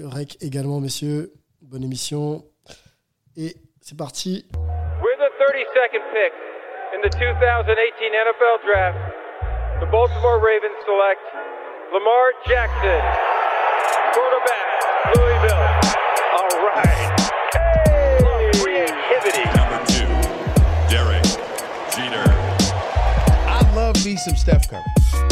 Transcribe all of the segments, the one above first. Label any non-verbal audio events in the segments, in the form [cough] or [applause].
Rec également, messieurs. Bonne émission. Et c'est parti. With the 32nd pick in the 2018 NFL Draft, the Baltimore Ravens select Lamar Jackson, quarterback, Louisville. All right. Hey! Creativity. Number two, Derek Jeter. I love me some Steph Curry.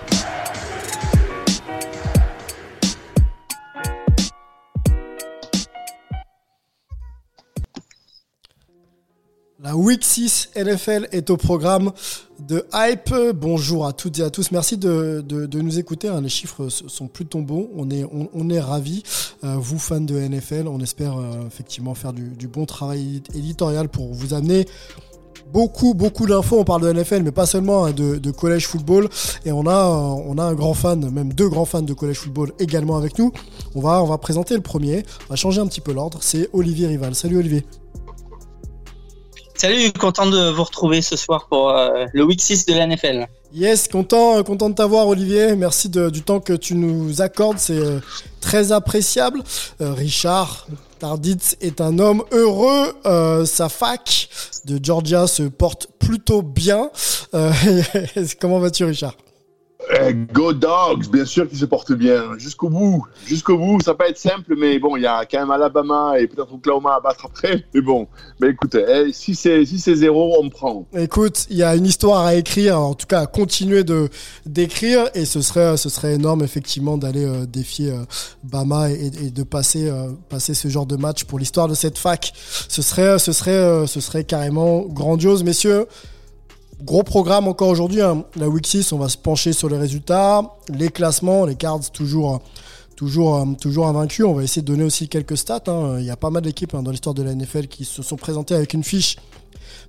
La Week 6 NFL est au programme de Hype. Bonjour à toutes et à tous. Merci de, nous écouter. hein. Les chiffres sont plutôt bons. On est, ravis. Euh, vous, fans de NFL, on espère euh, effectivement faire du, bon travail éditorial pour vous amener beaucoup, beaucoup d'infos. On parle de NFL, mais pas seulement hein, de, de collège football. Et on a, euh, on a un grand fan, même deux grands fans de collège football également avec nous. On va, on va présenter le premier. On va changer un petit peu l'ordre. C'est Olivier Rival. Salut Olivier. Salut, content de vous retrouver ce soir pour euh, le week 6 de la NFL. Yes, content, euh, content de t'avoir Olivier. Merci du temps que tu nous accordes, c'est euh, très appréciable. Richard Tarditz est un homme heureux. Sa fac de Georgia se porte plutôt bien. [laughs] Comment vas-tu Richard? Eh, go Dogs, bien sûr qu'ils se portent bien. Jusqu'au bout. Jusqu'au bout. Ça pas être simple, mais bon, il y a quand même Alabama et peut-être Oklahoma à battre après. Mais bon, mais écoute, eh, si c'est si zéro, on prend. Écoute, il y a une histoire à écrire, en tout cas à continuer d'écrire, et ce serait ce serait énorme effectivement d'aller euh, défier euh, Bama et, et de passer euh, passer ce genre de match pour l'histoire de cette fac. Ce serait ce serait euh, ce serait carrément grandiose, messieurs. Gros programme encore aujourd'hui, hein. la week 6, on va se pencher sur les résultats, les classements, les cards toujours, toujours, euh, toujours. On va essayer de donner aussi quelques stats. hein. Il y a pas mal d'équipes hein, dans l'histoire de la NFL qui se sont présentées avec une fiche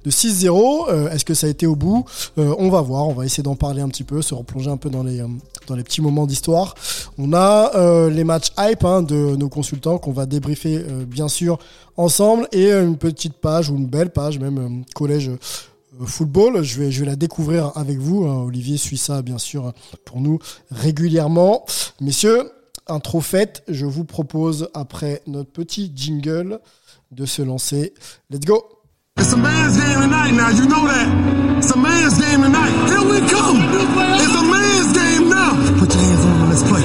de 6-0. Euh, Est-ce que ça a été au bout? Euh, On va voir, on va essayer d'en parler un petit peu, se replonger un peu dans les, dans les petits moments d'histoire. On a les matchs hype de nos consultants qu'on va débriefer bien sûr ensemble et une petite page ou une belle page même collège football. Je vais, je vais la découvrir avec vous. hein. Olivier suit ça bien sûr pour nous régulièrement. Messieurs, intro faite, je vous propose après notre petit jingle de se lancer. Let's go It's a man's game tonight now, you know that. It's a man's game tonight. Here we come. It's a man's game now. Put your hands on them and let's play.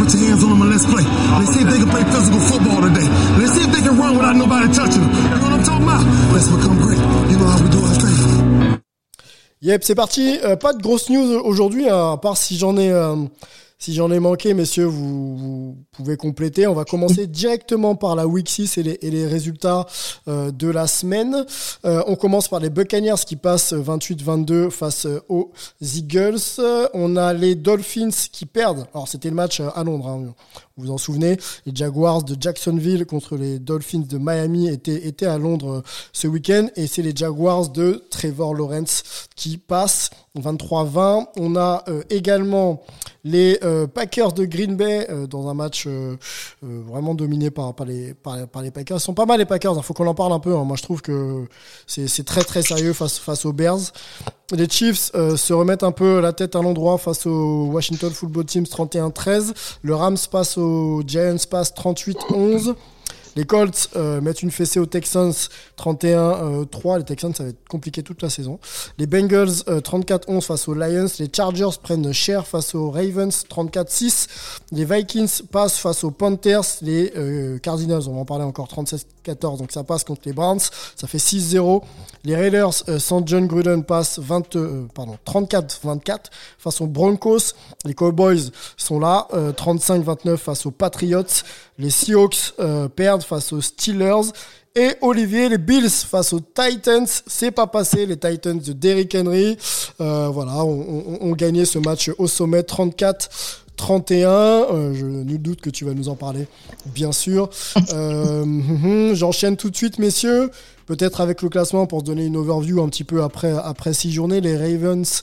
Put your hands on them and let's play. Let's see if they can play physical football today. Let's see if they can run without nobody touching them. You know what I'm talking about? Let's become great. You know how we do thing. Yep, c'est parti. Euh, pas de grosses news aujourd'hui, hein, à part si j'en ai, euh, si j'en ai manqué, messieurs, vous, pouvez compléter. On va commencer directement par la week 6 et les, résultats euh, de la semaine. On commence par les Buccaneers qui passent 28-22 face aux Eagles. On a les Dolphins qui perdent. Alors c'était le match à Londres. hein, vous vous en souvenez, les Jaguars de Jacksonville contre les Dolphins de Miami étaient, étaient à Londres euh, ce week-end et c'est les Jaguars de Trevor Lawrence qui passent 23-20. On a euh, également les euh, Packers de Green Bay dans un match vraiment dominé par, par, les, Packers. Ils sont pas mal les Packers, il faut qu'on en parle un peu. hein. Moi je trouve que c'est très très sérieux face, aux Bears. Les Chiefs se remettent un peu la tête à l'endroit face au Washington Football Teams 31-13. Le Rams passe Giants passe 38-11. Les Colts euh, mettent une fessée aux Texans 31-3. Les Texans, ça va être compliqué toute la saison. Les Bengals euh, 34-11 face aux Lions. Les Chargers prennent cher face aux Ravens 34-6. Les Vikings passent face aux Panthers. Les euh, Cardinals, on va en parler encore 37-14. Donc ça passe contre les Browns. Ça fait 6-0. Les Raiders euh, sans John Gruden passent 20, euh, 34-24 face aux Broncos. Les Cowboys sont là, euh, 35-29 face aux Patriots. Les Seahawks euh, perdent face aux Steelers. Et Olivier, les Bills face aux Titans, c'est pas passé. Les Titans de Derrick Henry, euh, voilà, ont, ont gagné ce match au sommet 34 31. Euh, je nul doute que tu vas nous en parler, bien sûr. [laughs] Euh, hum, hum, J'enchaîne tout de suite, messieurs. Peut-être avec le classement pour se donner une overview un petit peu après, après six journées. Les Ravens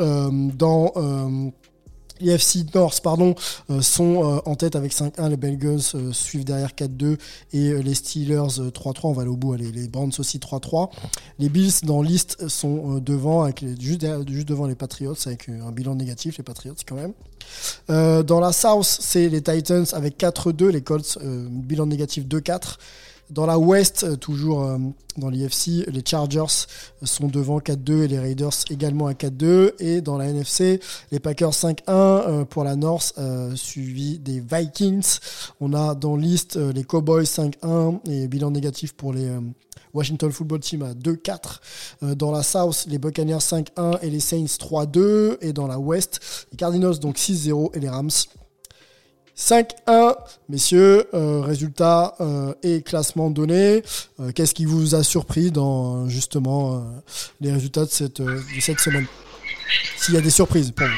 euh, dans euh, FC North pardon, sont en tête avec 5-1. Les Bengals suivent derrière 4-2 et les Steelers euh, 3-3. On va aller au bout. Allez, les Browns aussi 3-3. Les Bills dans liste sont devant, avec les- juste, derrière- juste devant les Patriots avec un bilan négatif. Les Patriots quand même. Euh, dans la South, c'est les Titans avec 4-2. Les Colts, euh, bilan négatif 2-4. Dans la West, euh, toujours euh, dans l'IFC, les Chargers euh, sont devant 4-2 et les Raiders également à 4-2. Et dans la NFC, les Packers 5-1 euh, pour la North, suivi des Vikings. On a dans liste les Cowboys 5-1 et bilan négatif pour les Washington Football Team à 2-4. Euh, dans la South, les Buccaneers 5-1 et les Saints 3-2. Et dans la West, les Cardinals donc 6-0 et les Rams 5-1, messieurs, euh, résultats euh, et classement donné. Euh, Qu'est-ce qui vous a surpris dans justement les résultats de cette, de cette semaine? S'il y a des surprises pour vous.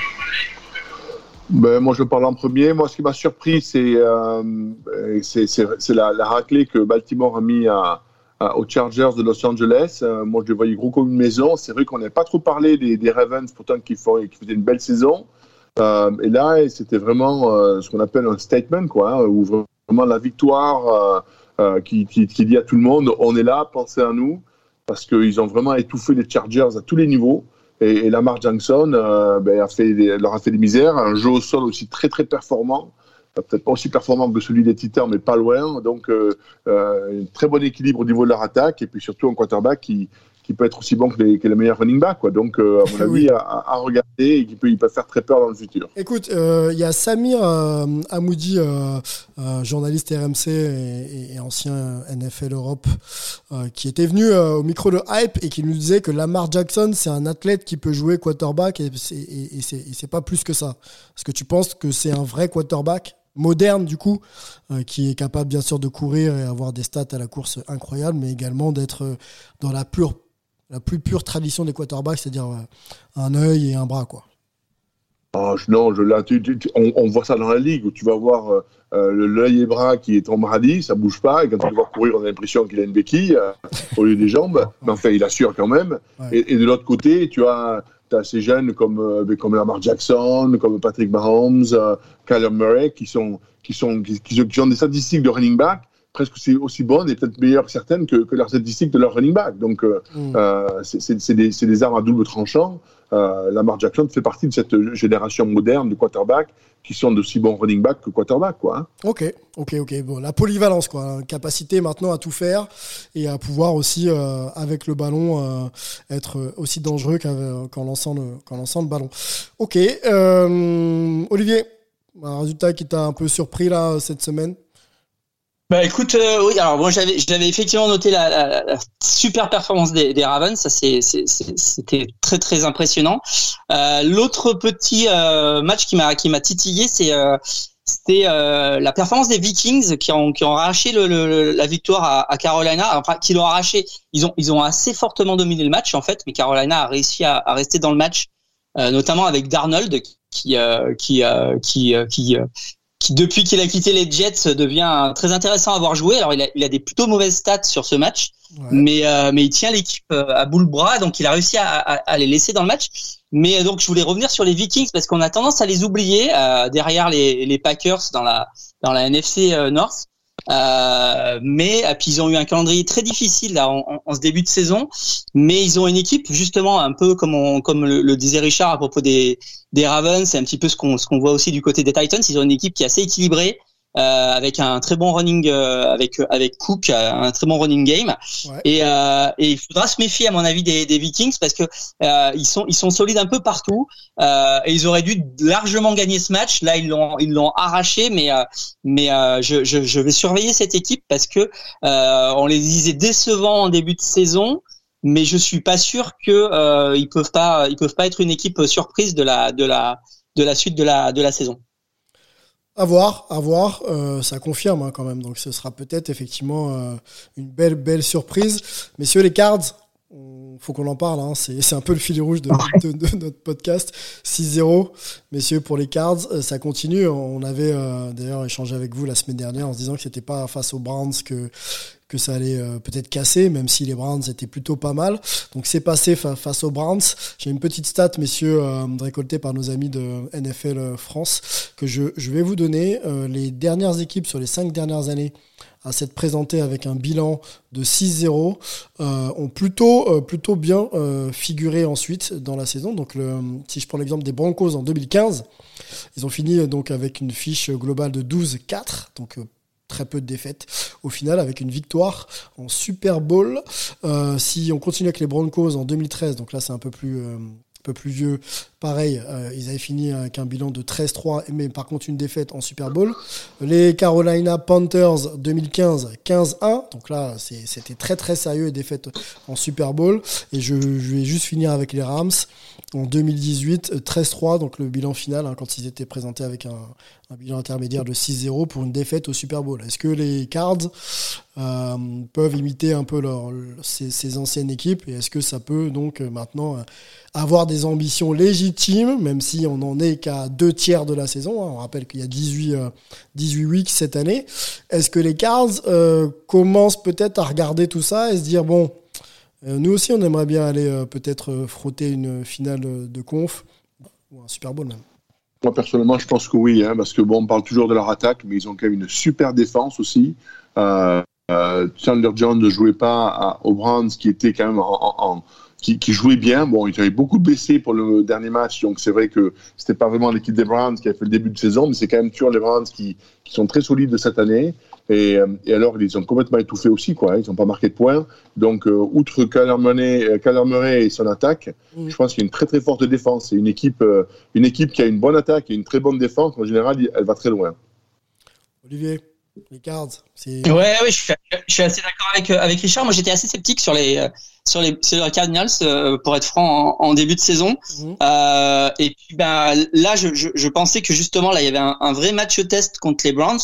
Ben, moi, je parle en premier. Moi, ce qui m'a surpris, c'est la, la raclée que Baltimore a mis aux Chargers de Los Angeles. Moi, je les voyais gros comme une maison. C'est vrai qu'on n'avait pas trop parlé des, des Ravens, pourtant, qui, font, qui faisaient une belle saison. Euh, et là, c'était vraiment euh, ce qu'on appelle un statement, quoi, hein, où vraiment la victoire euh, qui, qui, dit à tout le monde on est là, pensez à nous, parce qu'ils ont vraiment étouffé les Chargers à tous les niveaux. Et, et Lamar Jackson ben, leur a fait des misères. Un jeu au sol aussi très très performant. Peut-être pas aussi performant que celui des Titans, mais pas loin. Donc, un très bon équilibre au niveau de leur attaque. Et puis surtout un quarterback qui, qui peut être aussi bon que les, que les meilleurs running backs. Quoi. Donc, euh, à mon [laughs] avis, Oui. à, regarder et qui peut, il peut faire très peur dans le futur. Écoute, euh, il y a Samir euh, euh, euh, journaliste RMC et, ancien NFL Europe, euh, qui était venu euh, au micro de Hype et qui nous disait que Lamar Jackson, c'est un athlète qui peut jouer quarterback et c'est et- et c'est et c'est pas plus que ça. Est-ce que tu penses que c'est un vrai quarterback moderne du coup, euh, qui est capable bien sûr de courir et avoir des stats à la course incroyables, mais également d'être euh, dans la pure la plus pure tradition des quarterbacks, c'est-à-dire euh, un œil et un bras quoi. Oh, non, je, là, tu- tu- tu- on, on voit ça dans la ligue où tu vas voir euh, euh, l'œil et bras qui est en maladie, ça bouge pas, et quand tu le vois courir, on a l'impression qu'il a une béquille euh, au lieu des jambes, [laughs] mais enfin, il assure quand même. Ouais. Et, et de l'autre côté, tu as, as ces jeunes comme, euh, comme Lamar Jackson, comme Patrick Mahomes, Kyler Murray, qui, sont, qui, sont, qui, qui- qui ont des statistiques de running back presque aussi, aussi bonnes et peut-être meilleures que certaines que, que leurs statistiques de leur running back. Donc, euh, Mm. euh, c'est- des, armes à double tranchant. Euh, Lamar Jackson fait partie de cette génération moderne de quarterbacks qui sont d'aussi bons running back que quarterback. Quoi, hein. Ok, ok, ok. Bon, la polyvalence, quoi. Capacité maintenant à tout faire et à pouvoir aussi, euh, avec le ballon, euh, être aussi dangereux qu'en lançant, le, qu'en lançant le ballon. Ok. Olivier, un résultat qui t'a un peu surpris là cette semaine? Bah écoute, euh, oui, alors moi j'avais j'avais effectivement noté la, la- la super performance des, des Ravens, ça c'est c'était très très impressionnant. Euh, L'autre petit euh, match qui m'a qui m'a titillé, c'est euh, c'était euh, la performance des Vikings qui ont qui ont arraché le, le- la victoire à, à Carolina, enfin qui l'ont arraché. Ils ont ils ont assez fortement dominé le match en fait, mais Carolina a réussi à, à rester dans le match, euh, notamment avec Darnold qui qui qui qui qui depuis qu'il a quitté les Jets devient très intéressant à voir jouer. Alors il a, il a des plutôt mauvaises stats sur ce match, Ouais. mais euh, mais il tient l'équipe euh, à bout le bras, donc il a réussi à, à, à les laisser dans le match. Mais euh, donc je voulais revenir sur les Vikings parce qu'on a tendance à les oublier euh, derrière les, les Packers dans la dans la NFC euh, North. Euh, mais et puis ils ont eu un calendrier très difficile là en, ce début de saison, mais ils ont une équipe justement un peu comme comme le, le disait Richard à propos des des Ravens, c'est un petit peu ce qu'on ce qu'on voit aussi du côté des Titans. Ils ont une équipe qui est assez équilibrée. Euh, avec un très bon running euh, avec avec Cook euh, un très bon running game Ouais. et, euh, et il faudra se méfier à mon avis des, des Vikings parce que euh, ils sont ils sont solides un peu partout euh, et ils auraient dû largement gagner ce match là ils l'ont ils l'ont arraché mais euh, mais euh, je, je je vais surveiller cette équipe parce que euh, on les disait décevants en début de saison mais je suis pas sûr que euh, ils peuvent pas ils peuvent pas être une équipe surprise de la de la de la suite de la de la saison. À voir, à voir. Euh, ça confirme hein, quand même. Donc ce sera peut-être effectivement euh, une belle, belle surprise. Messieurs les Cards, on faut qu'on en parle. Hein. C'est un peu le fil rouge de, de, notre podcast. 6-0, messieurs, pour les Cards. Euh, ça continue. On avait euh, d'ailleurs échangé avec vous la semaine dernière en se disant que c'était pas face aux Browns que que ça allait euh, peut-être casser, même si les Browns étaient plutôt pas mal. Donc c'est passé face aux Browns. J'ai une petite stat, messieurs, récoltée par nos amis de NFL France, que je, je vais vous donner. les dernières équipes sur les cinq dernières années à s'être présenté avec un bilan de 6-0 euh, ont plutôt, euh, plutôt bien euh, figuré ensuite dans la saison. Donc le, si je prends l'exemple des Broncos en 2015, ils ont fini donc avec une fiche globale de 12-4, donc très peu de défaites au final avec une victoire en Super Bowl. si on continue avec les Broncos en 2013, donc là c'est un peu plus un peu plus vieux, pareil, euh, ils avaient fini avec un bilan de 13-3, mais par contre une défaite en Super Bowl. Les Carolina Panthers 2015, 15-1, donc là c'était très très sérieux et défaite en Super Bowl. Et je, vais juste finir avec les Rams en 2018, 13-3, donc le bilan final, hein, quand ils étaient présentés avec un, bilan intermédiaire de 6-0 pour une défaite au Super Bowl. Est-ce que les Cards euh, peuvent imiter un peu ces, anciennes équipes et est-ce que ça peut donc maintenant avoir des ambitions légitimes, même si on n'en est qu'à deux tiers de la saison. Hein. On rappelle qu'il y a 18, 18 weeks cette année. Est-ce que les Cards euh, commencent peut-être à regarder tout ça et se dire, bon, euh, nous aussi on aimerait bien aller euh, peut-être frotter une finale de conf ou un Super Bowl même? Moi, personnellement, je pense que oui, hein, parce que bon, on parle toujours de leur attaque, mais ils ont quand même une super défense aussi. Chandler Jones ne jouait pas à, aux Browns, qui était quand même en, qui, qui, jouait bien. Bon, il avait beaucoup baissé pour le dernier match, donc c'est vrai que c'était pas vraiment l'équipe des Browns qui a fait le début de saison, mais c'est quand même toujours les Browns qui, qui sont très solides de cette année. Et, euh, et, alors, ils ont complètement étouffé aussi, quoi. Ils n'ont pas marqué de points. Donc, euh, outre Kyler euh, et son attaque, mm. je pense qu'il y a une très très forte défense. C'est une équipe, une équipe qui a une bonne attaque et une très bonne défense. En général, elle va très loin. Olivier les Cards. Ouais, ouais, je suis, je suis assez d'accord avec, avec Richard. Moi, j'étais assez sceptique sur les, sur les, sur les Cardinals, euh, pour être franc, en, début de saison. Mhm. Euh, et puis, ben, là, je, je, je, pensais que justement, là, il y avait un, un vrai match test contre les Browns.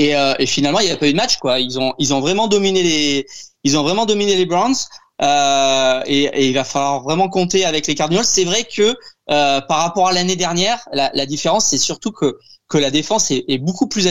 Et, euh, et finalement, il n'y a pas eu de match, quoi. Ils ont, ils ont vraiment dominé les, ils ont vraiment dominé les Browns. Euh, et, et, il va falloir vraiment compter avec les Cardinals. C'est vrai que euh, par rapport à l'année dernière, la, la différence, c'est surtout que que la défense est, est beaucoup plus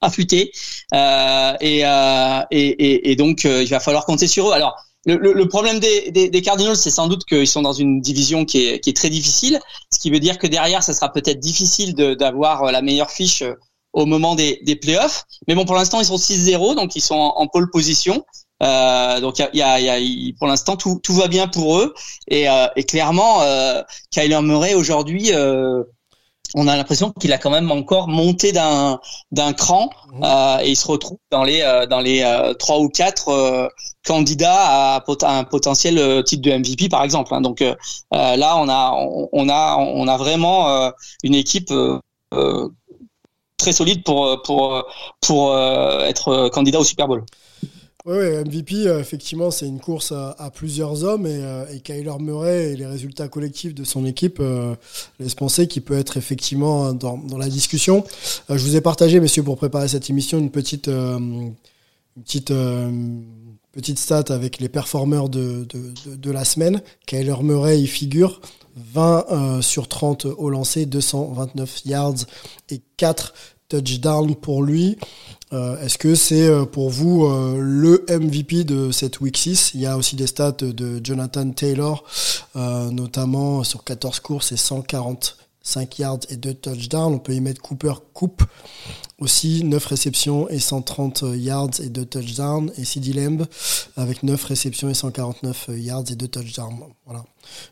affûtée. Euh, et, euh, et, et, donc, il va falloir compter sur eux. Alors, le, le, problème des, des, des Cardinals, c'est sans doute qu'ils sont dans une division qui est, qui est, très difficile, ce qui veut dire que derrière, ça sera peut-être difficile d'avoir la meilleure fiche euh, au moment des, des playoffs. Mais bon, pour l'instant, ils sont 6-0, donc ils sont en, pole position. Euh, donc il y a, y a, pour l'instant tout, tout va bien pour eux et, euh, et clairement euh, Kyler Murray aujourd'hui euh, on a l'impression qu'il a quand même encore monté d'un d'un cran mmh. euh, et il se retrouve dans les euh, dans les euh, trois ou quatre euh, candidats à, un potentiel titre de MVP par exemple. Hein. Donc là on a on, a on a vraiment une équipe très solide pour pour pour être candidat au Super Bowl. Oui, MVP, euh, effectivement, c'est une course à, plusieurs hommes et, euh, et, Kyler Murray et les résultats collectifs de son équipe euh, laissent penser qu'il peut être effectivement dans, dans la discussion. je vous ai partagé, messieurs, pour préparer cette émission, une petite, une petite, petite stat avec les performeurs de, de, de, la semaine. Kyler Murray y figure 20 sur 30 au lancer, 229 yards et 4 touchdowns pour lui. Euh, est-ce que c'est euh, pour vous euh, le MVP de cette Week 6 Il y a aussi des stats de Jonathan Taylor, notamment sur 14 courses et 145 yards et 2 touchdowns. On peut y mettre Cooper Coupe aussi, 9 réceptions et 130 yards et 2 touchdowns. Et CD Lamb avec 9 réceptions et 149 yards et 2 touchdowns. Voilà.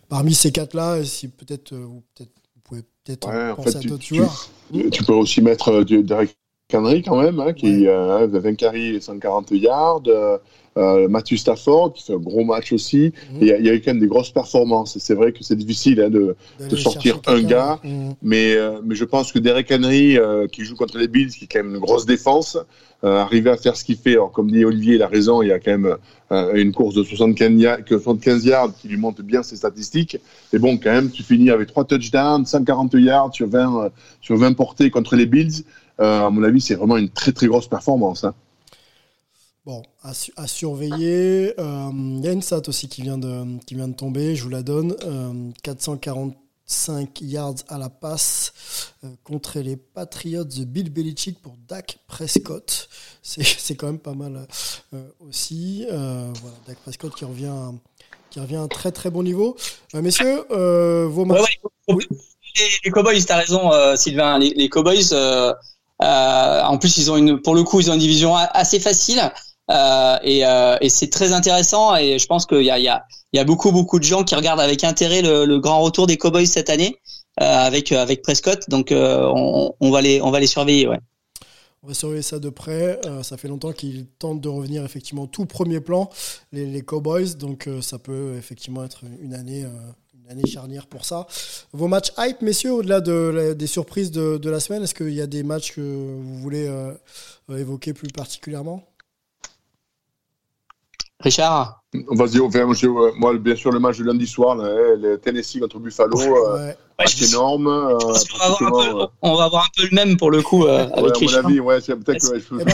Parmi ces quatre-là, si peut-être vous, peut pouvez peut-être penser à d'autres joueurs. Tu peux aussi mettre Derek Henry quand même, hein, qui a 20 carries et 140 yards. Euh, euh, Matthew Stafford qui fait un gros match aussi. Mhm. Il y, a eu quand même des grosses performances. C'est vrai que c'est difficile hein, de, de, sortir un gars, mhm. mais, euh, mais je pense que Derek Henry, euh, qui joue contre les Bills, qui est quand même une grosse défense, arriver à faire ce qu'il fait. Alors, comme dit Olivier, il a raison, il y a quand même une course de 75 yards, 75 yards qui lui montre bien ses statistiques. Et bon, quand même, tu finis avec 3 touchdowns, 140 yards sur 20, sur 20 portées contre les Bills. À mon avis, c'est vraiment une très très grosse performance. Hein. Bon, à, su- à surveiller. Euh, Il y a une stat aussi qui vient de, qui vient de tomber, je vous la donne. Euh, 445 yards à la passe euh, contre les Patriots de Bill Belichick pour Dak Prescott. C'est [laughs] c'est quand même pas mal euh, aussi. Euh, voilà, Dak Prescott qui revient, à- qui revient à un très très bon niveau. Euh, messieurs, euh, vos Ouais, matchs. ouais, les, les Cowboys, t'as raison, euh, Sylvain. Les, les Cowboys, euh, euh, en plus, ils ont une, pour le coup, ils ont une division assez facile. Euh, et, euh, et c'est très intéressant et je pense qu'il y a, beaucoup beaucoup de gens qui regardent avec intérêt le, grand retour des Cowboys cette année euh, avec Prescott donc euh, on, va les surveiller ouais. On va surveiller ça de près. Euh, ça fait longtemps qu'ils tentent de revenir effectivement tout premier plan, les, Cowboys. Donc euh, ça peut effectivement être une année, euh, une année charnière pour ça. Vos matchs hype, messieurs, au-delà des surprises de, de la semaine, est-ce qu'il y a des matchs que vous voulez euh, euh, évoquer plus particulièrement? Richard Vas-y, enfin, moi, euh, moi, bien sûr, le match de lundi soir, là, hein, le Tennessee contre Buffalo, euh, Ouais. match énorme. euh, va peu, on va avoir un peu le même pour le coup euh, ouais, avec à mon Richard. avis, ouais, c'est peut-être que ouais, je Eh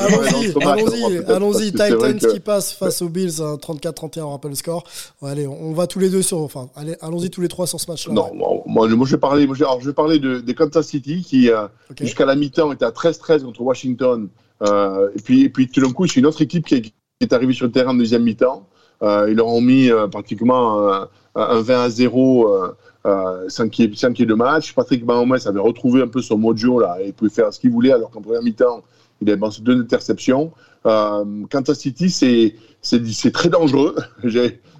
parler allons-y, c'est vrai Titans que- qui passe face aux Bills, hein, 34-31, on rappelle le score. Ouais, allez, on, on va tous les deux sur, enfin, allons-y tous les trois sur ce match-là. Non, moi, moi, je- moi, je vais parler, moi, je, alors, je vais parler de, des Kansas City qui, euh, jusqu'à la mi-temps, était à 13-13 contre Washington. Euh, et, puis, et puis, tout d'un coup, c'est une autre équipe qui qui est arrivée sur le terrain en deuxième mi-temps. Euh, ils leur ont mis euh, pratiquement euh, un 20 à 0 euh, euh, sans qu'il y, ait- y de match. Patrick Mahomes avait retrouvé un peu son mojo là, et pouvait faire ce qu'il voulait, alors qu'en première mi-temps, il avait lancé deux interceptions. Kansas City, c'est très dangereux. [laughs]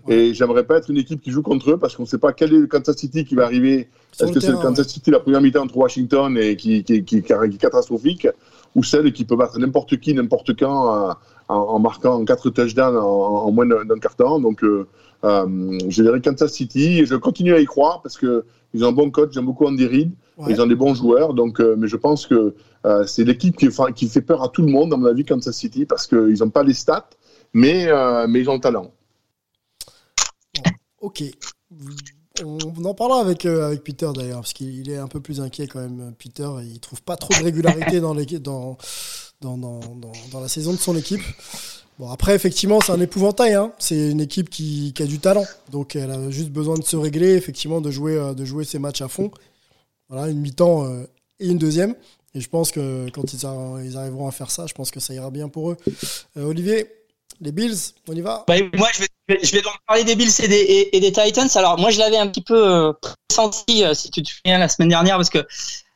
Et j'aimerais pas être une équipe qui joue contre eux parce qu'on ne sait pas quel est le Kansas City qui va arriver. Est-ce que c'est le Kansas City la première mi-temps entre Washington et qui, qui, qui, qui est catastrophique ou celle qui peut battre n'importe qui, n'importe quand en, en marquant quatre touchdowns en, en moins d'un quart temps. Donc, euh, euh, je dirais Kansas City. Et je continue à y croire parce que ils ont un bon coach. J'aime beaucoup Andy Reid. Ouais. Ils ont des bons joueurs. Donc, euh, mais je pense que euh, c'est l'équipe qui fait peur à tout le monde, à mon avis, Kansas City, parce qu'ils n'ont pas les stats, mais, euh, mais ils ont le talent. Ok. On en parlera avec, euh, avec Peter d'ailleurs, parce qu'il est un peu plus inquiet quand même. Peter, il trouve pas trop de régularité dans, la saison de son équipe. Bon, après, effectivement, c'est un épouvantail. Hein. C'est une équipe qui, a du talent. Donc, elle a juste besoin de se régler, effectivement, de jouer, euh, de jouer ses matchs à fond. Voilà, une mi-temps euh, et une deuxième. Et je pense que quand ils, arri- ils arriveront à faire ça, je pense que ça ira bien pour eux. Olivier, les Bills, on y va? Bah, je vais donc parler des Bills et des, et, et des Titans. Alors, moi, je l'avais un petit peu euh, senti, euh, si tu te souviens, la semaine dernière, parce que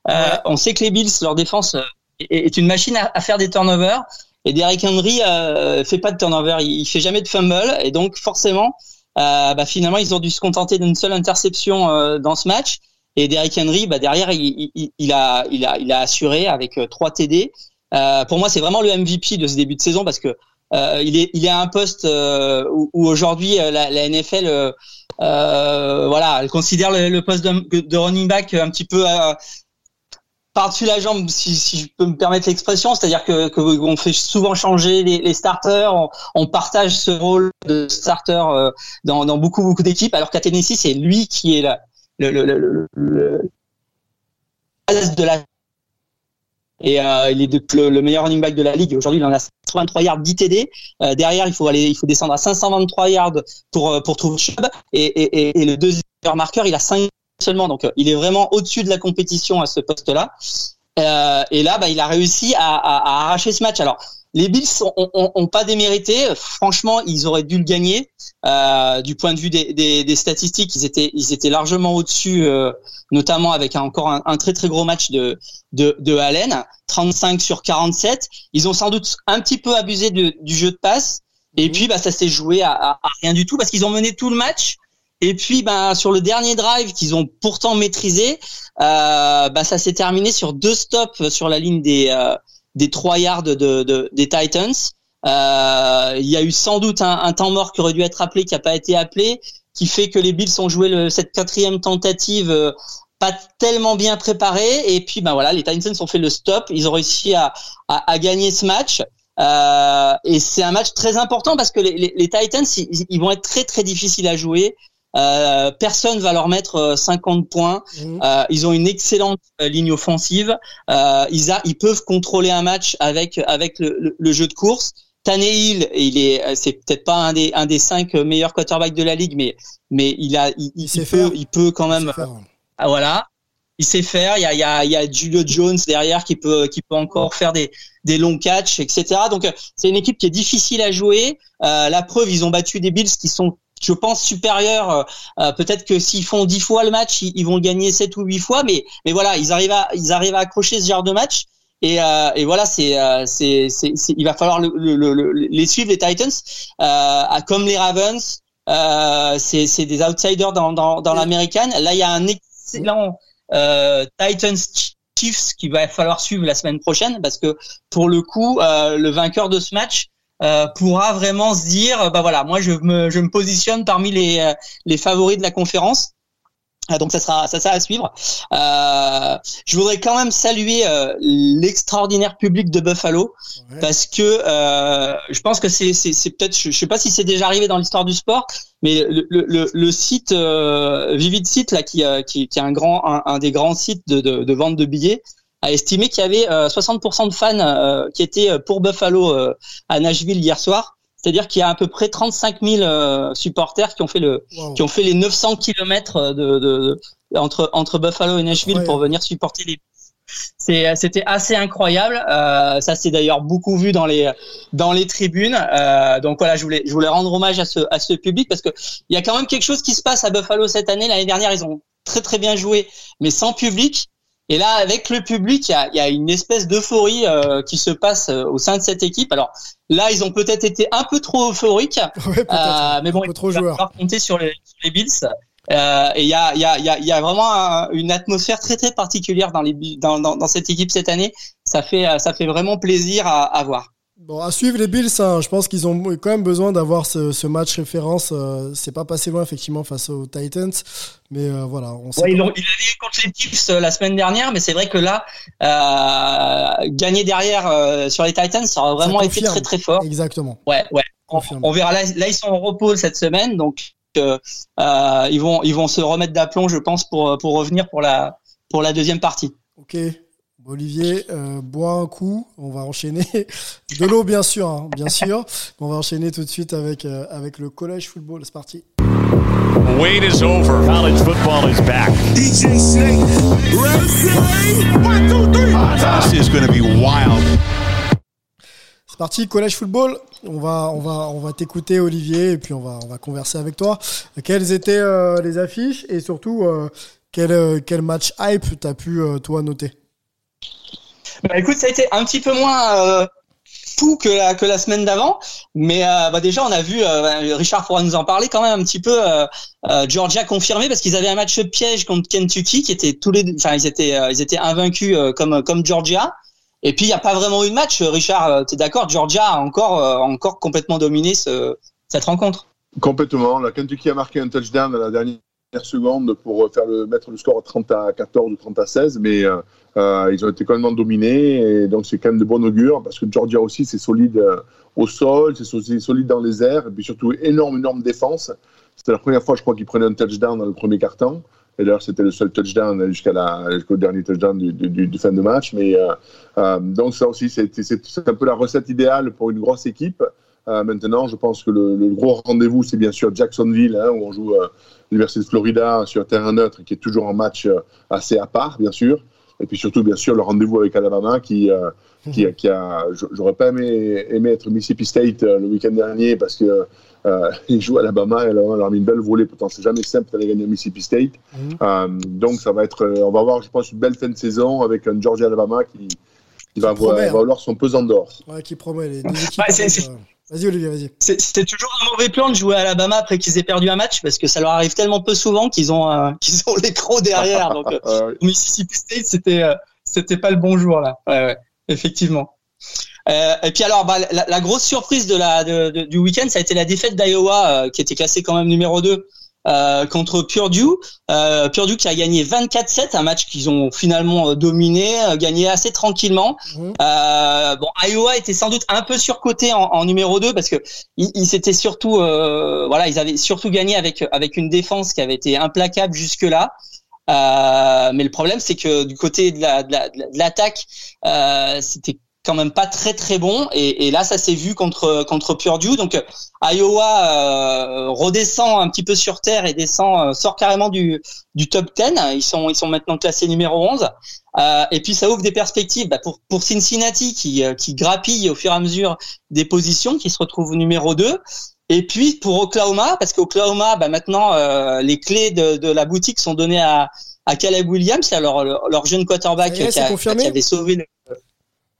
euh, on sait que les Bills, leur défense euh, est, est une machine à, à faire des turnovers. Et Derrick Henry euh, fait pas de turnover, il, il fait jamais de fumble, et donc forcément, euh, bah, finalement, ils ont dû se contenter d'une seule interception euh, dans ce match. Et Derrick Henry, bah, derrière, il, il, il a, il a, il a assuré avec euh, trois TD. Euh, pour moi, c'est vraiment le MVP de ce début de saison parce que euh, il est, il est à un poste euh, où, où aujourd'hui euh, la, la NFL, euh, euh, voilà, elle considère le, le poste de, de running back un petit peu euh, par-dessus la jambe, si, si je peux me permettre l'expression, c'est-à-dire que, que on fait souvent changer les, les starters, on, on partage ce rôle de starter euh, dans, dans beaucoup beaucoup d'équipes, alors qu'à Tennessee c'est lui qui est la, le, le, le, le, de la et euh, il est de- le, le meilleur running back de la ligue. Aujourd'hui, il en a 83 yards, 10 TD. Euh, derrière, il faut aller, il faut descendre à 523 yards pour euh, pour trouver Chubb. Et, et, et, et le deuxième marqueur, il a 5 seulement. Donc, euh, il est vraiment au-dessus de la compétition à ce poste-là. Euh, et là, bah, il a réussi à, à, à arracher ce match. Alors, les Bills ont, ont, ont pas démérité. Franchement, ils auraient dû le gagner. Euh, du point de vue des, des, des statistiques, ils étaient, ils étaient largement au-dessus, euh, notamment avec un- encore un, un très très gros match de, de, de Allen, 35 sur 47. Ils ont sans doute un petit peu abusé de, du jeu de passe. Et puis, bah, ça s'est joué à, à- à rien du tout parce qu'ils ont mené tout le match. Et puis, bah, sur le dernier drive qu'ils ont pourtant maîtrisé, euh, bah, ça s'est terminé sur deux stops sur la ligne des, euh, des trois yards de, de- des Titans. Euh, il y a eu sans doute un, un temps mort qui aurait dû être appelé, qui n'a pas été appelé, qui fait que les Bills ont joué le, cette quatrième tentative euh, pas tellement bien préparée. Et puis, ben voilà, les Titans ont fait le stop. Ils ont réussi à, à, à gagner ce match. Euh, et c'est un match très important parce que les, les, les Titans, ils vont être très très difficiles à jouer. Euh, personne va leur mettre euh, 50 points. Mhm. Euh, ils ont une excellente euh, ligne offensive. Euh, ils, a, ils peuvent contrôler un match avec avec le, le, le jeu de course. Tannehill, il est, euh, c'est peut-être pas un des un des cinq meilleurs quarterbacks de la ligue, mais mais il a, il, il, sait peut, faire. il peut quand Il même. Ah, voilà. Il sait faire. Il y a, il y a, il y a Julio Jones derrière qui peut, qui peut encore faire des, des longs catchs, etc. Donc, euh, c'est une équipe qui est difficile à jouer. Euh, la preuve, ils ont battu des Bills qui sont, je pense, supérieurs. Euh, euh, Peut-être que s'ils font dix fois le match, ils, ils vont le gagner sept ou huit fois. Mais, mais voilà, ils arrivent à, ils arrivent à accrocher ce genre de match. Et, euh, et voilà, c'est, euh, c'est, il va falloir le, le- le- le- les suivre les Titans, euh, comme les Ravens. Euh, c'est, des outsiders dans, dans, dans l'américaine. Là, il y a un excellent euh, Titans Chiefs qu'il va falloir suivre la semaine prochaine parce que pour le coup, euh, le vainqueur de ce match euh, pourra vraiment se dire, bah voilà, moi je me, je me positionne parmi les, euh, les favoris de la conférence. Ah, Donc ça sera ça sera à suivre. Euh, je voudrais quand même saluer euh, l'extraordinaire public de Buffalo Ouais. parce que euh, je pense que c'est c'est c'est peut-être je, je sais pas si c'est déjà arrivé dans l'histoire du sport mais le le, le, site euh, Vivid Site là qui euh, qui qui est un grand un, un des grands sites de, de de vente de billets a estimé qu'il y avait euh, 60% de fans euh, qui étaient pour Buffalo euh, à Nashville hier soir. C'est-à-dire qu'il y a à peu près 35 000 euh, supporters qui ont fait le Wow. qui ont fait les 900 kilomètres de, de, de- entre entre Buffalo et Nashville pour venir supporter les. C'était assez incroyable. Euh, ça c'est d'ailleurs beaucoup vu dans les dans les tribunes. Euh, donc voilà, je voulais je voulais rendre hommage à ce à ce public parce que il y a quand même quelque chose qui se passe à Buffalo cette année. L'année dernière ils ont très très bien joué, mais sans public. Et là, avec le public, il y a, il y a une espèce d'euphorie euh, qui se passe euh, au sein de cette équipe. Alors là, ils ont peut-être été un peu trop euphoriques. [laughs] Ouais. Euh, mais bon, Un peu il trop va joueur. falloir compter sur les, sur les Bills. Euh, et il y a, y, a, y, a, il y a vraiment un- une atmosphère très très particulière dans, les, dans, dans cette équipe cette année. Ça fait, euh, ça fait vraiment plaisir à, à voir. Bon, à suivre les Bills, hein, je pense qu'ils ont quand même besoin d'avoir ce, ce match référence. Euh, c'est pas passé loin effectivement face aux Titans, mais euh, voilà, on sait Ouais, ils l'ont- il avait contre les Chiefs euh, la semaine dernière, mais c'est vrai que là, euh, gagner derrière sur les Titans, ça aurait vraiment été très très fort. exactement. Ouais, ouais. On, verra. Là, là, ils sont en repos cette semaine, donc ils vont ils vont se remettre d'aplomb, je pense, pour pour revenir pour la pour la deuxième partie. Ok. Olivier, euh, bois un coup. On va enchaîner. [laughs] De l'eau, bien sûr, hein, bien sûr. On va enchaîner tout de suite avec euh, avec le collège football. C'est parti. Wait is over. College football is back. DJ Snake, ready? One, two, three. This is going to be wild. C'est parti, collège football. On va, on va, on va t'écouter, Olivier, et puis on va, on va converser avec toi. Quelles étaient euh, les affiches et surtout euh, quel, euh, quel match hype t'as pu euh, toi noter? Bah écoute, ça a été un petit peu moins euh, fou que la que la semaine d'avant, mais euh, bah déjà on a vu euh, Richard pourra nous en parler quand même un petit peu. Georgia confirmé parce qu'ils avaient un match piège contre Kentucky qui était tous les, enfin ils étaient ils étaient invaincus comme comme Georgia. Et puis il n'y a pas vraiment eu de match. Richard, tu es d'accord Georgia a encore encore complètement dominé ce, cette rencontre. Complètement. La Kentucky a marqué un touchdown à la dernière seconde pour faire le, mettre le score à 30 à 14 ou 30 à 16, mais euh, ils ont été complètement dominés. Et donc, c'est quand même de bon augure parce que Georgia aussi, c'est solide euh, au sol, c'est solide dans les airs, et puis surtout, énorme, énorme défense. C'était la première fois, je crois, qu'ils prenaient un touchdown dans le premier quart-temps. Et d'ailleurs, c'était le seul touchdown jusqu'à jusqu'au dernier touchdown du, fin de match. Mais euh, donc, ça aussi, c'est, un peu la recette idéale pour une grosse équipe. Maintenant, je pense que le, gros rendez-vous, c'est bien sûr Jacksonville, hein, où on joue l'Université de Florida sur terrain neutre, qui est toujours un match assez à part, bien sûr. Et puis surtout, bien sûr, le rendez-vous avec Alabama, qui, euh, qui, qui a. J'aurais pas aimé, aimé être Mississippi State euh, le week-end dernier parce que euh, [laughs] ils jouent à Alabama et Alabama leur a mis une belle volée. Pourtant, c'est jamais simple d'aller gagner Mississippi State. Mhm. Euh, donc, ça va être. on va avoir, je pense, une belle fin de saison avec un Georgia Alabama qui, qui va, avoir, hein. va avoir son pesant d'or. Ouais, qui promet les deux [laughs] équipes. Ouais, c'est- c'est- euh, Vas-y, Olivier, vas-y. C'est- C'était toujours un mauvais plan de jouer à Alabama après qu'ils aient perdu un match parce que ça leur arrive tellement peu souvent qu'ils ont euh, [laughs] qu'ils ont les crocs derrière. Donc [laughs] euh, Mississippi State, c'était euh, c'était pas le bon jour là. Ouais, ouais, effectivement. Euh, et puis alors, bah, la, la grosse surprise de la de- de- du week-end, ça a été la défaite d'Iowa, euh, qui était classée quand même numéro 2 euh, contre Purdue. Euh, Purdue qui a gagné 24-7, un match qu'ils ont finalement euh, dominé, euh, gagné assez tranquillement. Mhm. Euh, bon, Iowa était sans doute un peu surcoté en, en numéro 2 parce que ils, ils étaient surtout, euh, voilà, ils avaient surtout gagné avec avec une défense qui avait été implacable jusque là. Euh, mais le problème, c'est que du côté de la de la- de la- de l'attaque, euh, c'était quand même pas très très bon. Et, et là ça s'est vu contre contre Purdue donc euh, Iowa euh, redescend un petit peu sur terre et descend euh, sort carrément du du top 10 ils sont ils sont maintenant classés numéro 11 euh, et puis ça ouvre des perspectives bah, pour pour Cincinnati qui qui grappille au fur et à mesure des positions qui se retrouve numéro 2 et puis pour Oklahoma parce qu'Oklahoma bah maintenant les clés de, de la boutique sont données à à Caleb Williams alors leur, leur jeune quarterback qui, a- qui avait sauvé le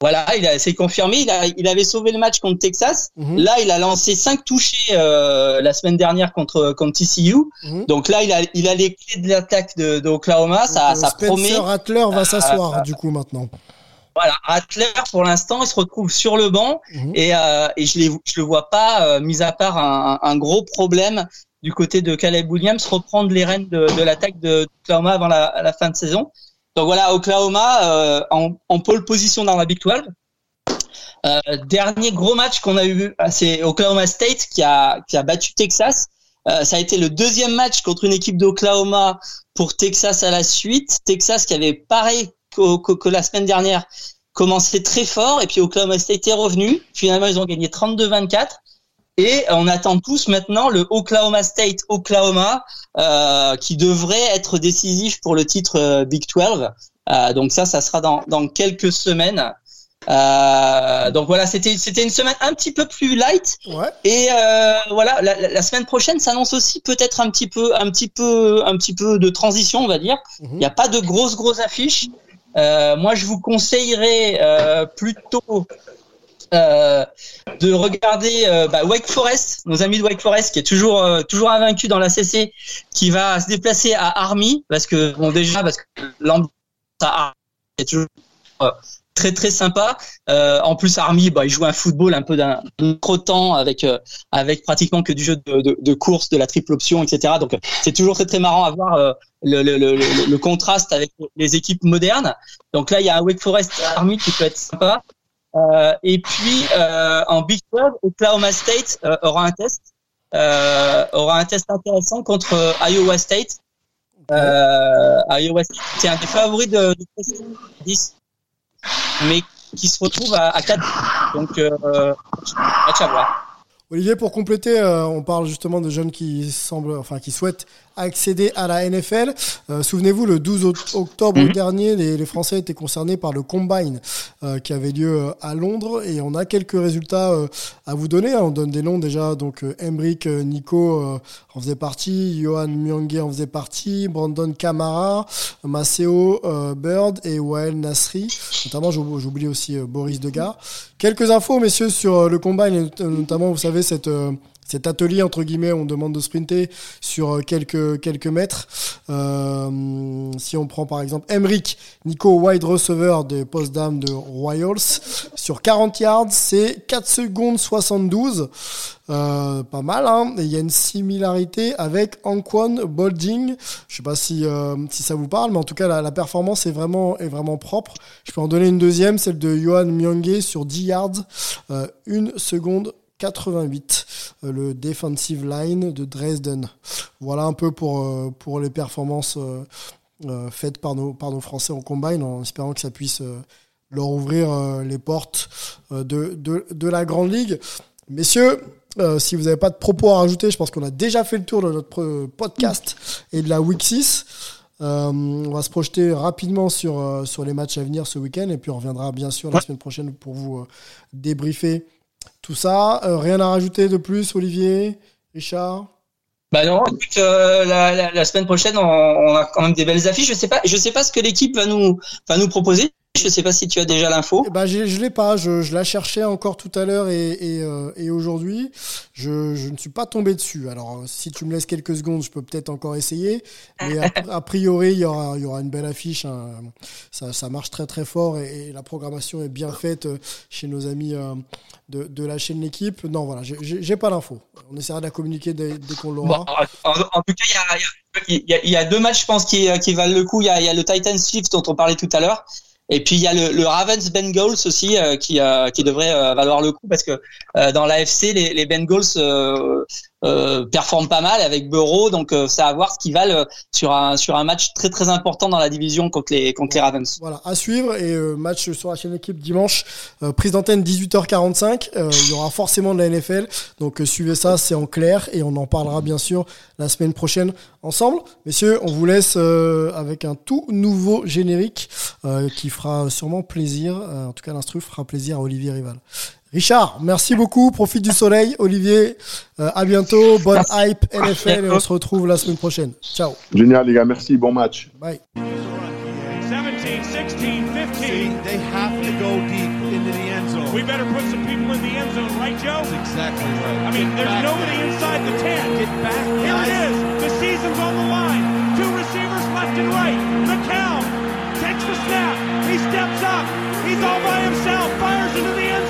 voilà, il a, c'est confirmé. Il, a, il avait sauvé le match contre Texas. Mhm. Là, il a lancé cinq touchés euh, la semaine dernière contre contre TCU. Mhm. Donc là, il a, il a les clés de l'attaque de, de Oklahoma. Ça, Donc, ça Spencer promet. Rattler va s'asseoir du coup maintenant. Voilà, Rattler pour l'instant, il se retrouve sur le banc Mhm. et, euh, et je, je le vois pas, euh, mis à part un, un gros problème du côté de Caleb Williams, reprendre les rênes de, de l'attaque de d'Oklahoma avant la, la fin de saison. Donc voilà, Oklahoma euh, en, en pole position dans la Big 12. Euh, dernier gros match qu'on a eu, ah, c'est Oklahoma State qui a, qui a battu Texas. Euh, ça a été le deuxième match contre une équipe d'Oklahoma pour Texas à la suite. Texas qui avait pareil que, que- la semaine dernière commencé très fort et puis Oklahoma State est revenu. Finalement, ils ont gagné 32-24. Et on attend tous maintenant le Oklahoma State Oklahoma euh, qui devrait être décisif pour le titre euh, Big 12. Euh, donc ça, ça sera dans, dans quelques semaines. Euh, donc voilà, c'était c'était une semaine un petit peu plus light. Ouais. Et euh, voilà, la, semaine prochaine s'annonce aussi peut-être un petit peu, un petit peu, un petit peu de transition, on va dire. Il Mhm. n'y a pas de grosses grosses affiches. Euh, moi, je vous conseillerais plutôt euh, de regarder euh, bah, Wake Forest, nos amis de Wake Forest, qui est toujours euh, toujours invaincu dans la CC, qui va se déplacer à Army, parce que bon déjà parce que l'ambiance à Army est toujours euh, très très sympa. En plus, Army, bah, il joue un football un peu d'un autre temps avec avec pratiquement que du jeu de, de, de course, de la triple option, etc. Donc c'est toujours très très marrant à voir le, le, le, le- contraste avec les équipes modernes. Donc là, il y a Wake Forest Army qui peut être sympa. Euh, et puis euh, en Big 12, Oklahoma State euh, aura un test, euh, aura un test intéressant contre euh, Iowa State. Euh, Iowa State, c'est un des favoris de, de 10, mais qui se retrouve à, à 4. Donc, match à voir. Olivier, pour compléter, euh, on parle justement de jeunes qui semblent, enfin qui souhaitent accéder à la NFL. Euh, Souvenez-vous, le 12 oct- octobre Mhm. dernier, les, les Français étaient concernés par le Combine euh, qui avait lieu à Londres et on a quelques résultats euh, à vous donner. hein. On donne des noms déjà. Donc, Emric euh, Nico euh, en faisait partie, Johan Myangé en faisait partie, Brandon Camara, Maceo euh, Bird et Wael Nasri. Notamment, j'oub- j'oublie aussi euh, Boris Degas. Quelques infos, messieurs, sur euh, le not- notamment, vous savez, cette, cet atelier, entre guillemets, on demande de sprinter sur euh, quelques, mètres. Euh, si on prend par exemple Emric, Nico, wide receiver des post-dames de Royals, sur 40 yards, c'est 4 secondes 72. Euh, pas mal, hein. Il y a une similarité avec Anquan Bolding. Je sais pas si, ça vous parle, mais en tout cas, la, performance est vraiment, propre. Je peux en donner une deuxième, celle de Johan Myongé sur 10 yards, euh, 1 seconde 88, euh, le defensive line de Dresden. Voilà un peu pour, euh, pour les performances euh, faites par nos, par nos Français en combine, en espérant que ça puisse leur ouvrir les portes de, de, de la Grande Ligue. Messieurs, euh, si vous n'avez pas de propos à rajouter, je pense qu'on a déjà fait le tour de notre podcast et de la Week 6. Euh, on va se projeter rapidement sur, sur les matchs à venir ce week-end et puis on reviendra bien sûr la semaine prochaine pour vous débriefer tout ça. Euh, rien à rajouter de plus, Olivier, Richard? Bah non, écoute, euh, la, semaine prochaine, on, on a quand même des belles affiches. Je sais pas, je sais pas ce que l'équipe va nous va nous proposer. Je sais pas si tu as déjà l'info. Eh ben, je l'ai pas. Je, je la cherchais encore tout à l'heure et, et, euh, et aujourd'hui. Je, je ne suis pas tombé dessus. Alors, euh, si tu me laisses quelques secondes, je peux peut-être encore essayer. Mais a, a priori, il y aura, il y aura une belle affiche. hein. Ça, ça marche très très fort et, et la programmation est bien faite euh, chez nos amis euh, de, de la chaîne L'équipe. Non, voilà, j'ai- pas l'info. On essaiera de la communiquer dès, dès qu'on l'aura. Bon, en, en tout cas, il y a, y, y deux matchs, je pense, qui, qui valent le coup. Il y a, il y a le Titans Chiefs dont on parlait tout à l'heure. Et puis il y a le, le Ravens Bengals aussi euh, qui, euh, qui devrait euh, valoir le coup parce que dans l'AFC les, les Bengals euh, euh, performe pas mal avec Burrow, donc euh, c'est à voir ce qu'ils valent sur un sur un match très très important dans la division contre les contre les Ravens. Voilà, à suivre et match sur la chaîne équipe dimanche, prise d'antenne 18h45. il y aura forcément de la NFL, donc suivez ça, c'est en clair et on en parlera bien sûr la semaine prochaine ensemble. Messieurs, on vous laisse avec un tout nouveau générique qui fera sûrement plaisir, en tout cas l'instru fera plaisir à Olivier Rival. Richard, merci beaucoup. Profite du soleil. Olivier, euh, à bientôt. Bonne hype NFL et on se retrouve la semaine prochaine. Ciao. Génial, les gars. Merci. Bon match. Bye. We better put some people in the end zone, right, Joe? That's exactly right. I mean, Get there's back. nobody inside the 10. Get back. Here nice. it is. The season's on the line. Two receivers left and right. McCown takes the snap. He steps up. He's all by himself. Fires into the end zone.